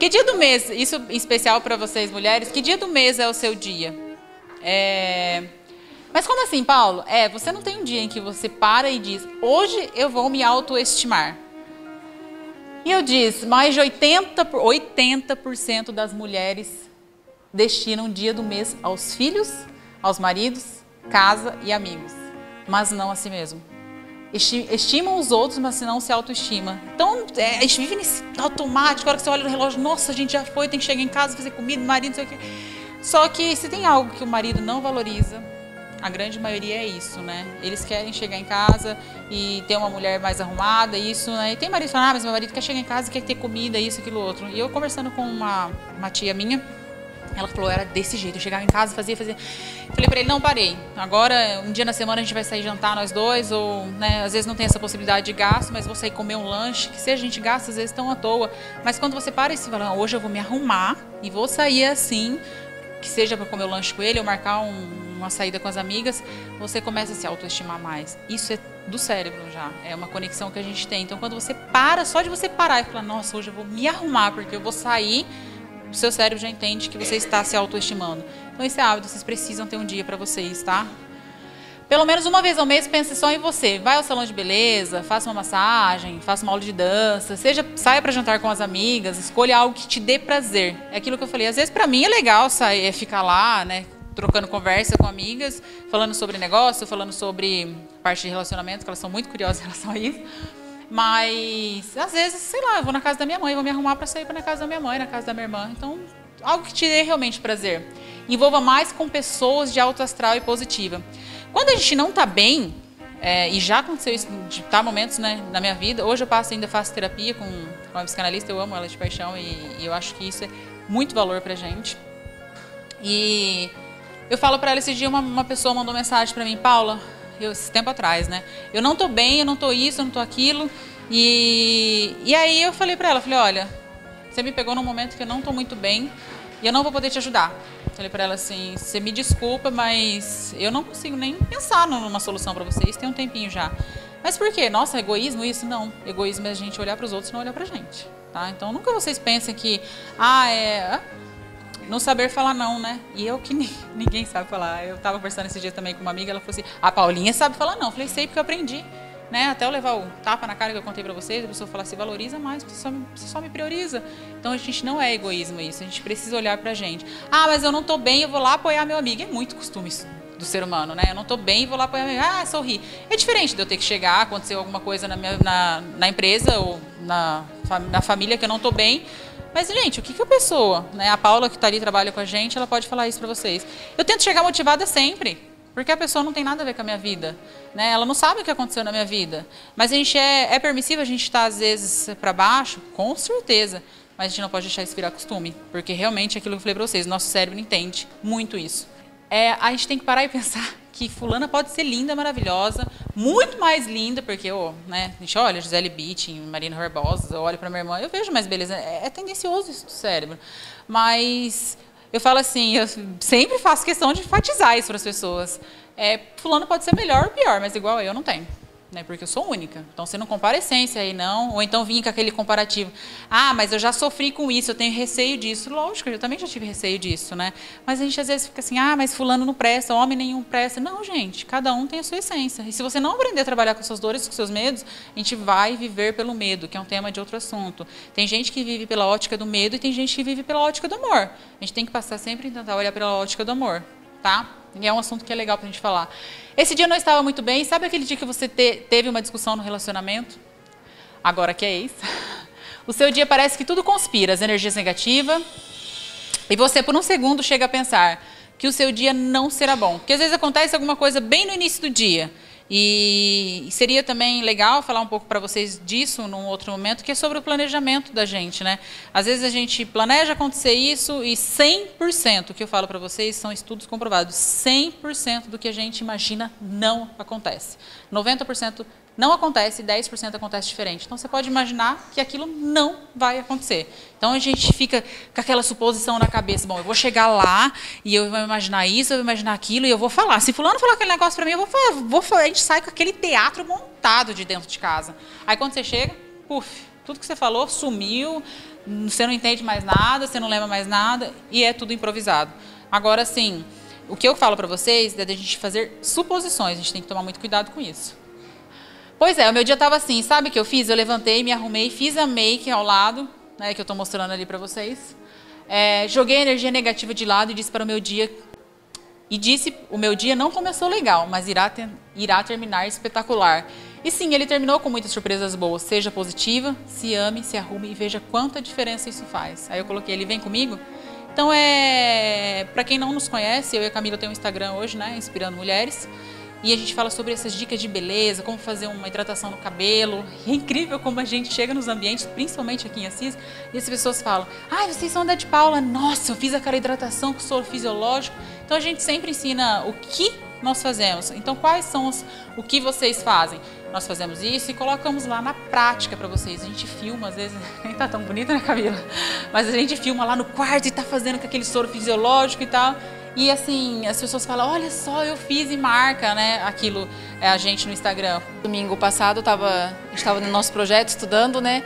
Que dia do mês, isso especial para vocês mulheres, que dia do mês é o seu dia? É... Mas como assim, Paulo? É, você não tem um dia em que você para e diz, hoje eu vou me autoestimar. E eu disse, mais de 80%, 80 das mulheres destinam um dia do mês aos filhos, aos maridos, casa e amigos, mas não a si mesmo. Estimam os outros, mas não se autoestima. Então, é, a gente vive nesse automático, a hora que você olha no relógio, nossa, a gente já foi, tem que chegar em casa, fazer comida, marido, não sei o quê. Só que se tem algo que o marido não valoriza, a grande maioria é isso, né? Eles querem chegar em casa e ter uma mulher mais arrumada, isso, né? E tem marido que fala, ah, mas meu marido quer chegar em casa e quer ter comida, isso, aquilo, outro. E eu conversando com uma, uma tia minha, ela falou, era desse jeito, eu chegava em casa, fazia, fazia. Falei para ele, não, parei. Agora, um dia na semana a gente vai sair jantar nós dois, ou, né, às vezes não tem essa possibilidade de gasto, mas vou sair comer um lanche, que seja a gente gasta às vezes tão à toa. Mas quando você para e se fala, hoje eu vou me arrumar e vou sair assim, que seja para comer o lanche com ele ou marcar um, uma saída com as amigas, você começa a se autoestimar mais. Isso é do cérebro já, é uma conexão que a gente tem. Então, quando você para, só de você parar e falar, nossa, hoje eu vou me arrumar porque eu vou sair o seu cérebro já entende que você está se autoestimando. Então, esse é hábito, vocês precisam ter um dia para vocês, tá? Pelo menos uma vez ao mês, pense só em você. Vai ao salão de beleza, faça uma massagem, faça uma aula de dança, seja saia para jantar com as amigas, escolha algo que te dê prazer. É aquilo que eu falei. Às vezes, para mim, é legal sair, é ficar lá, né? Trocando conversa com amigas, falando sobre negócio, falando sobre parte de relacionamento, que elas são muito curiosas em relação a isso. Mas, às vezes, sei lá, eu vou na casa da minha mãe, vou me arrumar para sair para na casa da minha mãe, na casa da minha irmã. Então, algo que te dê realmente prazer. Envolva mais com pessoas de alto astral e positiva. Quando a gente não está bem, é, e já aconteceu isso, de tá momentos né, na minha vida, hoje eu passo ainda faço terapia com, com uma psicanalista, eu amo ela de paixão e, e eu acho que isso é muito valor pra gente. E eu falo para ela esse dia, uma, uma pessoa mandou mensagem para mim, Paula, eu, esse tempo atrás, né? Eu não tô bem, eu não tô isso, eu não tô aquilo. E, e aí eu falei para ela, falei, olha, você me pegou num momento que eu não tô muito bem e eu não vou poder te ajudar. Falei para ela assim, você me desculpa, mas eu não consigo nem pensar numa solução para vocês, tem um tempinho já. Mas por quê? Nossa, egoísmo isso? Não. Egoísmo é a gente olhar para os outros e não olhar pra gente, tá? Então nunca vocês pensem que, ah, é não saber falar não, né? E eu que ninguém sabe falar. Eu estava conversando esse dia também com uma amiga, ela falou assim: "A Paulinha sabe falar não". Eu falei: "Sei porque eu aprendi". Né? Até eu levar o tapa na cara que eu contei para vocês, a pessoa fala: "Se valoriza mais, você só, me, você só me prioriza". Então a gente não é egoísmo isso, a gente precisa olhar pra gente. Ah, mas eu não tô bem, eu vou lá apoiar meu amigo. É muito costume isso do ser humano, né? Eu não tô bem, vou lá apoiar meu amigo. Ah, sorri. É diferente de eu ter que chegar, acontecer alguma coisa na minha na, na empresa ou na, na família que eu não tô bem mas, gente, o que, que a pessoa, né? A Paula que está ali trabalha com a gente, ela pode falar isso para vocês. Eu tento chegar motivada sempre, porque a pessoa não tem nada a ver com a minha vida, né? Ela não sabe o que aconteceu na minha vida. Mas a gente é, é permissível a gente estar tá, às vezes para baixo, com certeza. Mas a gente não pode deixar isso virar costume, porque realmente é aquilo que eu falei para vocês, nosso cérebro entende muito isso. É, a gente tem que parar e pensar que fulana pode ser linda, maravilhosa, muito mais linda, porque eu, né, a gente olha Gisele Bündchen, Marina Barbosa, eu olho para minha irmã, eu vejo mais beleza. É, é tendencioso isso do cérebro. Mas eu falo assim, eu sempre faço questão de enfatizar isso para as pessoas. É, fulano pode ser melhor ou pior, mas igual eu não tenho né? Porque eu sou única. Então você não compara essência aí não, ou então vim com aquele comparativo. Ah, mas eu já sofri com isso, eu tenho receio disso. Lógico, eu também já tive receio disso, né? Mas a gente às vezes fica assim: "Ah, mas fulano não presta, homem nenhum presta". Não, gente, cada um tem a sua essência. E se você não aprender a trabalhar com suas dores, com seus medos, a gente vai viver pelo medo, que é um tema de outro assunto. Tem gente que vive pela ótica do medo e tem gente que vive pela ótica do amor. A gente tem que passar sempre a tentar olhar pela ótica do amor, tá? E é um assunto que é legal para a gente falar. Esse dia não estava muito bem. Sabe aquele dia que você te, teve uma discussão no relacionamento? Agora que é isso. O seu dia parece que tudo conspira, as energias negativas. E você, por um segundo, chega a pensar que o seu dia não será bom. Porque às vezes acontece alguma coisa bem no início do dia. E seria também legal falar um pouco para vocês disso num outro momento, que é sobre o planejamento da gente, né? Às vezes a gente planeja acontecer isso e 100%, o que eu falo para vocês são estudos comprovados, 100% do que a gente imagina não acontece. 90% não acontece, 10% acontece diferente. Então você pode imaginar que aquilo não vai acontecer. Então a gente fica com aquela suposição na cabeça, bom, eu vou chegar lá e eu vou imaginar isso, eu vou imaginar aquilo e eu vou falar. Se fulano falar aquele negócio para mim, eu vou falar, vou falar, a gente sai com aquele teatro montado de dentro de casa. Aí quando você chega, puf, Tudo que você falou sumiu, você não entende mais nada, você não lembra mais nada e é tudo improvisado. Agora, sim, o que eu falo para vocês é da gente fazer suposições, a gente tem que tomar muito cuidado com isso. Pois é, o meu dia estava assim, sabe o que eu fiz? Eu levantei, me arrumei, fiz a make ao lado, né, que eu estou mostrando ali para vocês. É, joguei a energia negativa de lado e disse para o meu dia e disse: o meu dia não começou legal, mas irá, ter, irá terminar espetacular. E sim, ele terminou com muitas surpresas boas. Seja positiva, se ame, se arrume e veja quanta diferença isso faz. Aí eu coloquei ele: vem comigo. Então é. Para quem não nos conhece, eu e a Camila temos um Instagram hoje, né? Inspirando Mulheres. E a gente fala sobre essas dicas de beleza, como fazer uma hidratação no cabelo. E é incrível como a gente chega nos ambientes, principalmente aqui em Assis, e as pessoas falam: Ah, vocês são da de Paula. Nossa, eu fiz aquela hidratação com soro fisiológico. Então a gente sempre ensina o que nós fazemos. Então, quais são os, o que vocês fazem? Nós fazemos isso e colocamos lá na prática para vocês. A gente filma, às vezes, nem tá tão bonita, né, Camila? Mas a gente filma lá no quarto e tá fazendo com aquele soro fisiológico e tal. E assim, as pessoas falam, olha só, eu fiz e marca, né, aquilo, é a gente no Instagram. Domingo passado, a gente estava no nosso projeto estudando, né,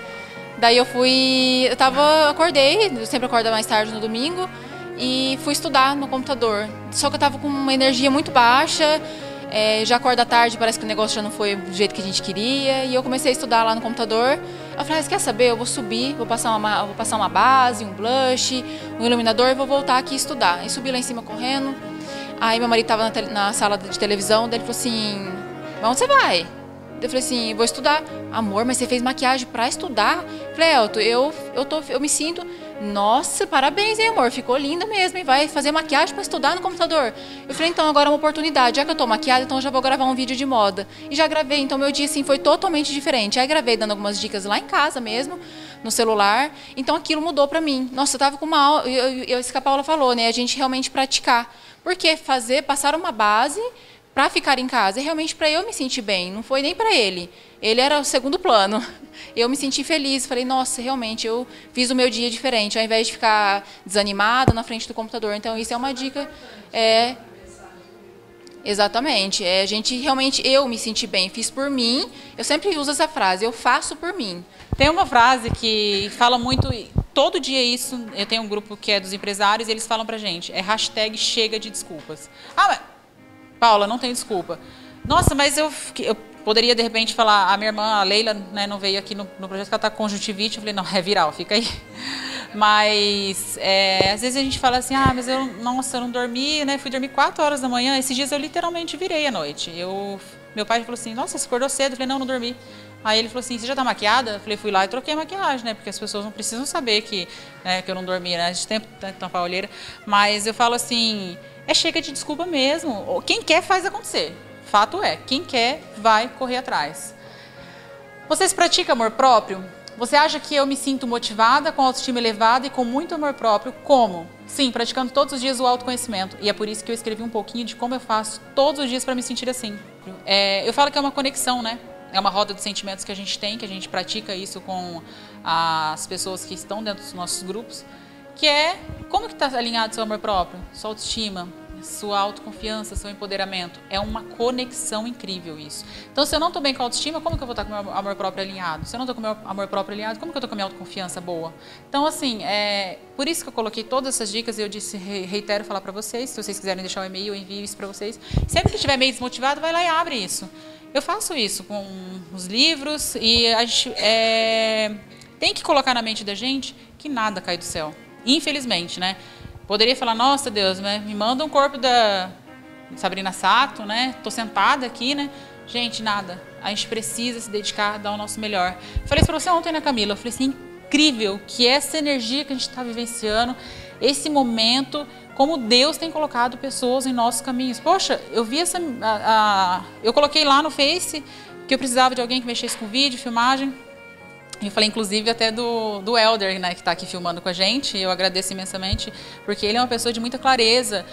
daí eu fui, eu tava, acordei, eu sempre acordo mais tarde no domingo, e fui estudar no computador. Só que eu tava com uma energia muito baixa, é, já acorda tarde, parece que o negócio já não foi do jeito que a gente queria, e eu comecei a estudar lá no computador. Eu falei, ah, quer saber? Eu vou subir, vou passar, uma, vou passar uma base, um blush, um iluminador e vou voltar aqui estudar. E subi lá em cima correndo. Aí meu marido estava na, na, sala de televisão, daí ele falou assim, onde você vai? Eu falei assim, vou estudar. Amor, mas você fez maquiagem para estudar? Eu falei, Elton, eu, eu, tô, eu me sinto nossa, parabéns, hein, amor? Ficou linda mesmo, e vai fazer maquiagem para estudar no computador. Eu falei, então, agora é uma oportunidade. Já que eu tô maquiada, então já vou gravar um vídeo de moda. E já gravei, então meu dia, assim, foi totalmente diferente. Aí gravei dando algumas dicas lá em casa mesmo, no celular. Então aquilo mudou para mim. Nossa, eu tava com uma aula, eu, eu, isso que a Paula falou, né? A gente realmente praticar. Porque fazer, passar uma base para ficar em casa, é realmente para eu me sentir bem, não foi nem para ele. Ele era o segundo plano. Eu me senti feliz, falei, nossa, realmente eu fiz o meu dia diferente, ao invés de ficar desanimada na frente do computador. Então isso é uma dica é Exatamente. É, a gente realmente eu me senti bem, fiz por mim. Eu sempre uso essa frase, eu faço por mim. Tem uma frase que fala muito, todo dia isso, eu tenho um grupo que é dos empresários, e eles falam pra gente, é hashtag chega de desculpas. Ah, mas Paula, não tem desculpa. Nossa, mas eu, eu poderia de repente falar, a minha irmã, a Leila, né, não veio aqui no, no projeto que ela está com conjuntivite. Eu falei, não, é viral, fica aí. Mas é, às vezes a gente fala assim, ah, mas eu, nossa, eu não dormi, né? Fui dormir 4 horas da manhã. Esses dias eu literalmente virei à noite. Eu, meu pai falou assim, nossa, você acordou cedo? Eu falei, não, não dormi. Aí ele falou assim, você já está maquiada? Eu falei, fui lá e troquei a maquiagem, né? Porque as pessoas não precisam saber que, né, que eu não dormi, né? A gente tem que tampar a olheira. Mas eu falo assim, é chega de desculpa mesmo. Quem quer faz acontecer. Fato é, quem quer vai correr atrás. Vocês praticam amor próprio? Você acha que eu me sinto motivada, com autoestima elevada e com muito amor próprio? Como? Sim, praticando todos os dias o autoconhecimento. E é por isso que eu escrevi um pouquinho de como eu faço todos os dias para me sentir assim. É, eu falo que é uma conexão, né? É uma roda de sentimentos que a gente tem, que a gente pratica isso com as pessoas que estão dentro dos nossos grupos que é como que está alinhado seu amor próprio, sua autoestima, sua autoconfiança, seu empoderamento. É uma conexão incrível isso. Então, se eu não estou bem com a autoestima, como que eu vou estar com o meu amor próprio alinhado? Se eu não estou com o meu amor próprio alinhado, como que eu estou com a minha autoconfiança boa? Então, assim, é por isso que eu coloquei todas essas dicas e eu disse, reitero falar para vocês, se vocês quiserem deixar um e-mail, eu envio isso para vocês. Sempre que estiver meio desmotivado, vai lá e abre isso. Eu faço isso com os livros e a gente é, tem que colocar na mente da gente que nada cai do céu. Infelizmente, né? Poderia falar, nossa Deus, né? me manda um corpo da Sabrina Sato, né? Tô sentada aqui, né? Gente, nada. A gente precisa se dedicar, dar o nosso melhor. Falei isso para você ontem, né, Camila? Eu falei assim, incrível que essa energia que a gente está vivenciando, esse momento, como Deus tem colocado pessoas em nossos caminhos. Poxa, eu vi essa, a, a, eu coloquei lá no Face que eu precisava de alguém que mexesse com vídeo, filmagem. Eu falei, inclusive, até do, do Elder, né, que está aqui filmando com a gente. Eu agradeço imensamente, porque ele é uma pessoa de muita clareza,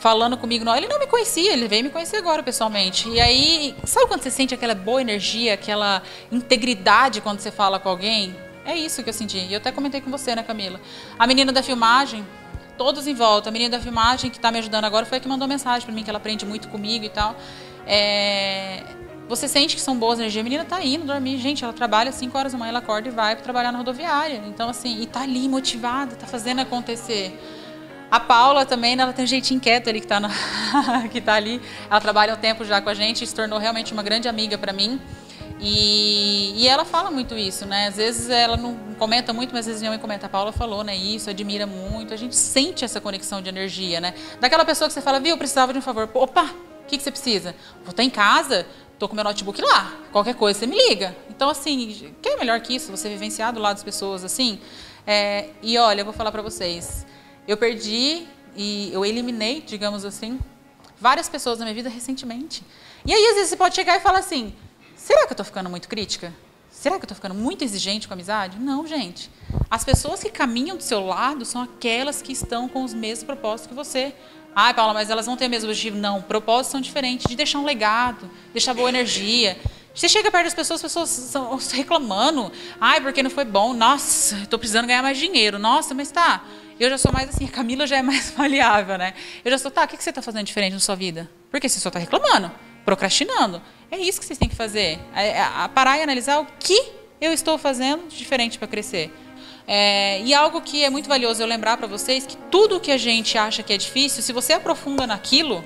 falando comigo. Não, ele não me conhecia, ele veio me conhecer agora pessoalmente. E aí, sabe quando você sente aquela boa energia, aquela integridade quando você fala com alguém? É isso que eu senti. E eu até comentei com você, né, Camila? A menina da filmagem, todos em volta. A menina da filmagem que está me ajudando agora foi a que mandou mensagem para mim, que ela aprende muito comigo e tal. É você sente que são boas energias, a menina tá indo dormir, gente, ela trabalha 5 horas da manhã, ela acorda e vai para trabalhar na rodoviária. Então, assim, e tá ali motivada, tá fazendo acontecer. A Paula também, né, ela tem um jeitinho quieto ali que tá, na, que tá ali. Ela trabalha um tempo já com a gente, se tornou realmente uma grande amiga para mim. E, e, ela fala muito isso, né? Às vezes ela não comenta muito, mas às vezes minha mãe comenta. A Paula falou, né? Isso, admira muito. A gente sente essa conexão de energia, né? Daquela pessoa que você fala, viu, eu precisava de um favor. Opa, o que, que você precisa? Vou estar em casa, tô com meu notebook lá. Qualquer coisa, você me liga. Então, assim, que é melhor que isso? Você vivenciar do lado das pessoas, assim. É, e olha, eu vou falar para vocês. Eu perdi e eu eliminei, digamos assim, várias pessoas na minha vida recentemente. E aí, às vezes, você pode chegar e falar assim Será que eu estou ficando muito crítica? Será que eu estou ficando muito exigente com a amizade? Não, gente. As pessoas que caminham do seu lado são aquelas que estão com os mesmos propósitos que você. Ah, Paula, mas elas vão ter o mesmo objetivo. Não, propósitos são diferentes. De deixar um legado, deixar boa energia. Você chega perto das pessoas, as pessoas estão reclamando. Ai, porque não foi bom. Nossa, estou precisando ganhar mais dinheiro. Nossa, mas tá. Eu já sou mais assim, a Camila já é mais maleável, né? Eu já sou, tá, o que você está fazendo diferente na sua vida? Porque você só está reclamando procrastinando. É isso que vocês têm que fazer. É, é, parar e analisar o que eu estou fazendo de diferente para crescer. É, e algo que é muito valioso eu lembrar para vocês que tudo que a gente acha que é difícil, se você aprofunda naquilo,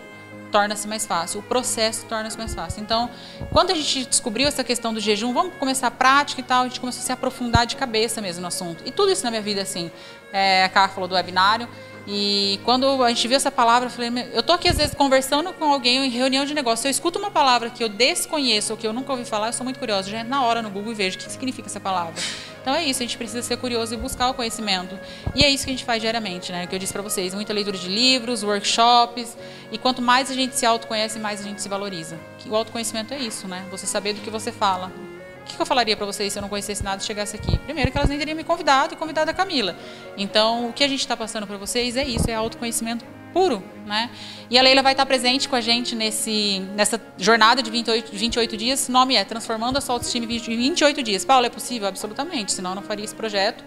torna-se mais fácil, o processo torna-se mais fácil. Então, quando a gente descobriu essa questão do jejum, vamos começar a prática e tal, a gente começou a se aprofundar de cabeça mesmo no assunto. E tudo isso na minha vida, assim, é, a Carla falou do webinário, e quando a gente viu essa palavra, eu falei, eu tô aqui às vezes conversando com alguém em reunião de negócio, eu escuto uma palavra que eu desconheço ou que eu nunca ouvi falar, eu sou muito curiosa, já na hora no Google e vejo o que significa essa palavra. Então é isso, a gente precisa ser curioso e buscar o conhecimento. E é isso que a gente faz diariamente, né? Que eu disse para vocês, muita leitura de livros, workshops, e quanto mais a gente se autoconhece, mais a gente se valoriza. O autoconhecimento é isso, né? Você saber do que você fala, o que, eu falaria para vocês se eu não conhecesse nada e chegasse aqui? Primeiro, que elas nem teriam me convidado e convidado a Camila. Então, o que a gente está passando para vocês é isso, é autoconhecimento puro, né? E a Leila vai estar presente com a gente nesse, nessa jornada de 28, 28 dias. O nome é Transformando a Sua Autoestima em 28 dias. Paulo, é possível? Absolutamente, senão eu não faria esse projeto.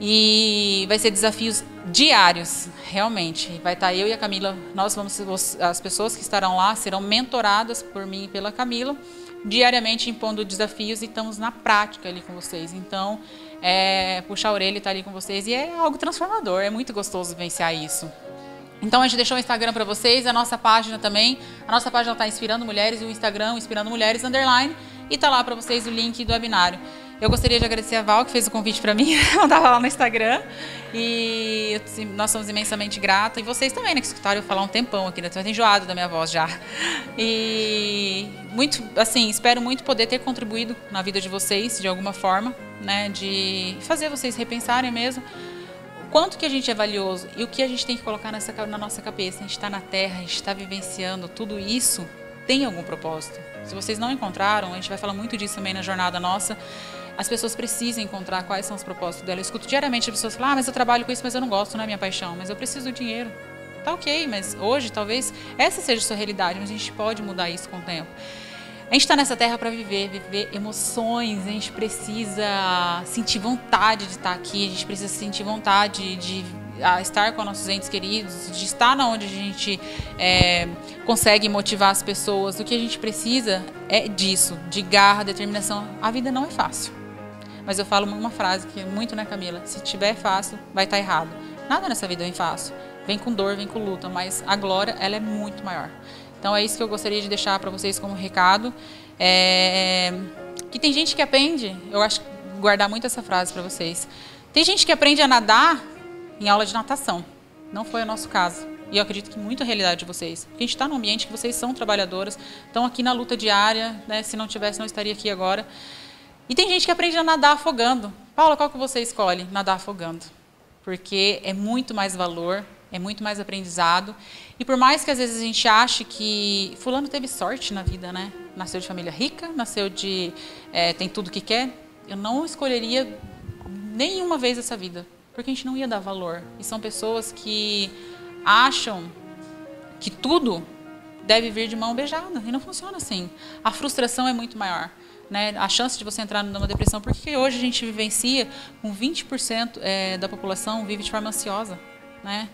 E vai ser desafios diários, realmente. Vai estar eu e a Camila, nós vamos, as pessoas que estarão lá serão mentoradas por mim e pela Camila diariamente impondo desafios e estamos na prática ali com vocês. Então, é, puxar a orelha e estar tá ali com vocês e é algo transformador, é muito gostoso vivenciar isso. Então a gente deixou o Instagram para vocês, a nossa página também. A nossa página está Inspirando Mulheres e o Instagram Inspirando Mulheres Underline. E tá lá para vocês o link do webinário. Eu gostaria de agradecer a Val, que fez o convite para mim, eu estava lá no Instagram. E nós somos imensamente gratos. E vocês também, né, que escutaram eu falar um tempão aqui, né? Estou enjoado da minha voz já. E muito, assim, espero muito poder ter contribuído na vida de vocês, de alguma forma, né? De fazer vocês repensarem mesmo quanto que a gente é valioso e o que a gente tem que colocar nessa, na nossa cabeça. A gente está na Terra, a gente está vivenciando tudo isso tem algum propósito. Se vocês não encontraram, a gente vai falar muito disso também na jornada nossa as pessoas precisam encontrar quais são os propósitos dela. Eu escuto diariamente as pessoas falar, ah, mas eu trabalho com isso, mas eu não gosto, não é minha paixão, mas eu preciso do dinheiro. Tá ok, mas hoje talvez essa seja a sua realidade, mas a gente pode mudar isso com o tempo. A gente está nessa terra para viver, viver emoções, a gente precisa sentir vontade de estar aqui, a gente precisa sentir vontade de estar com nossos entes queridos, de estar na onde a gente é, consegue motivar as pessoas. O que a gente precisa é disso, de garra, determinação. A vida não é fácil. Mas eu falo uma frase que é muito, né, Camila? Se tiver fácil, vai estar tá errado. Nada nessa vida vem fácil. Vem com dor, vem com luta, mas a glória, ela é muito maior. Então é isso que eu gostaria de deixar para vocês como recado. É... Que tem gente que aprende, eu acho que guardar muito essa frase para vocês. Tem gente que aprende a nadar em aula de natação. Não foi o nosso caso. E eu acredito que muito a realidade de vocês. Porque a gente está num ambiente que vocês são trabalhadoras, estão aqui na luta diária, né? se não tivesse, não estaria aqui agora. E tem gente que aprende a nadar afogando. Paula, qual que você escolhe? Nadar afogando. Porque é muito mais valor, é muito mais aprendizado. E por mais que às vezes a gente ache que fulano teve sorte na vida, né? Nasceu de família rica, nasceu de é, tem tudo que quer, eu não escolheria nenhuma vez essa vida, porque a gente não ia dar valor. E são pessoas que acham que tudo deve vir de mão beijada e não funciona assim. A frustração é muito maior né, a chance de você entrar numa depressão, porque hoje a gente vivencia com 20% é, da população vive de forma ansiosa. Né?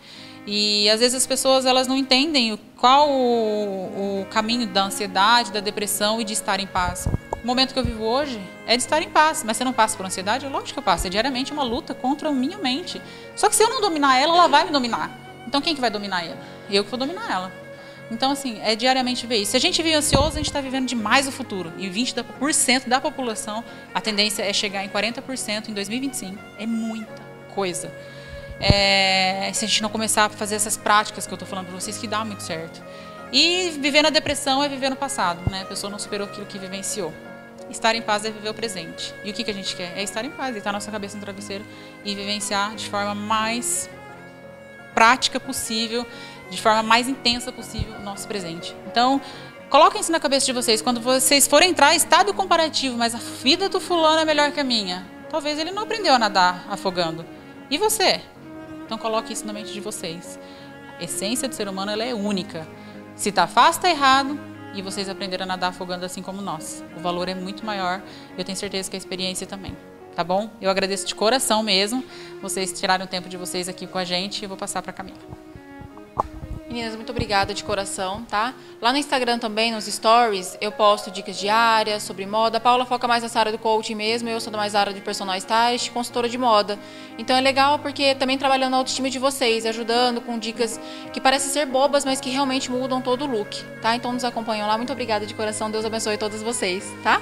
E às vezes as pessoas elas não entendem qual o, o caminho da ansiedade, da depressão e de estar em paz. O momento que eu vivo hoje é de estar em paz, mas você não passa por ansiedade? Lógico que eu passo, é diariamente uma luta contra a minha mente. Só que se eu não dominar ela, ela vai me dominar. Então quem que vai dominar ela? Eu que vou dominar ela. Então, assim, é diariamente ver isso. Se a gente vive ansioso, a gente está vivendo demais o futuro. E 20% da população, a tendência é chegar em 40% em 2025. É muita coisa. É, se a gente não começar a fazer essas práticas que eu estou falando para vocês, que dá muito certo. E viver na depressão é viver no passado, né? A pessoa não superou aquilo que vivenciou. Estar em paz é viver o presente. E o que, que a gente quer? É estar em paz, deitar nossa cabeça no travesseiro e vivenciar de forma mais prática possível de forma mais intensa possível o nosso presente. Então, coloquem isso na cabeça de vocês. Quando vocês forem entrar estado comparativo, mas a vida do fulano é melhor que a minha. Talvez ele não aprendeu a nadar afogando. E você? Então coloque isso na mente de vocês. A essência do ser humano ela é única. Se está fácil, está errado. E vocês aprenderam a nadar afogando assim como nós. O valor é muito maior. Eu tenho certeza que a experiência também. Tá bom? Eu agradeço de coração mesmo. Vocês tiraram o tempo de vocês aqui com a gente. Eu vou passar para a Camila. Meninas, muito obrigada de coração, tá? Lá no Instagram também, nos stories, eu posto dicas diárias sobre moda. A Paula foca mais nessa área do coaching mesmo, eu sou mais área de personal stylist, consultora de moda. Então é legal porque também trabalhando a autoestima de vocês, ajudando com dicas que parecem ser bobas, mas que realmente mudam todo o look, tá? Então nos acompanham lá. Muito obrigada de coração. Deus abençoe todos vocês, tá?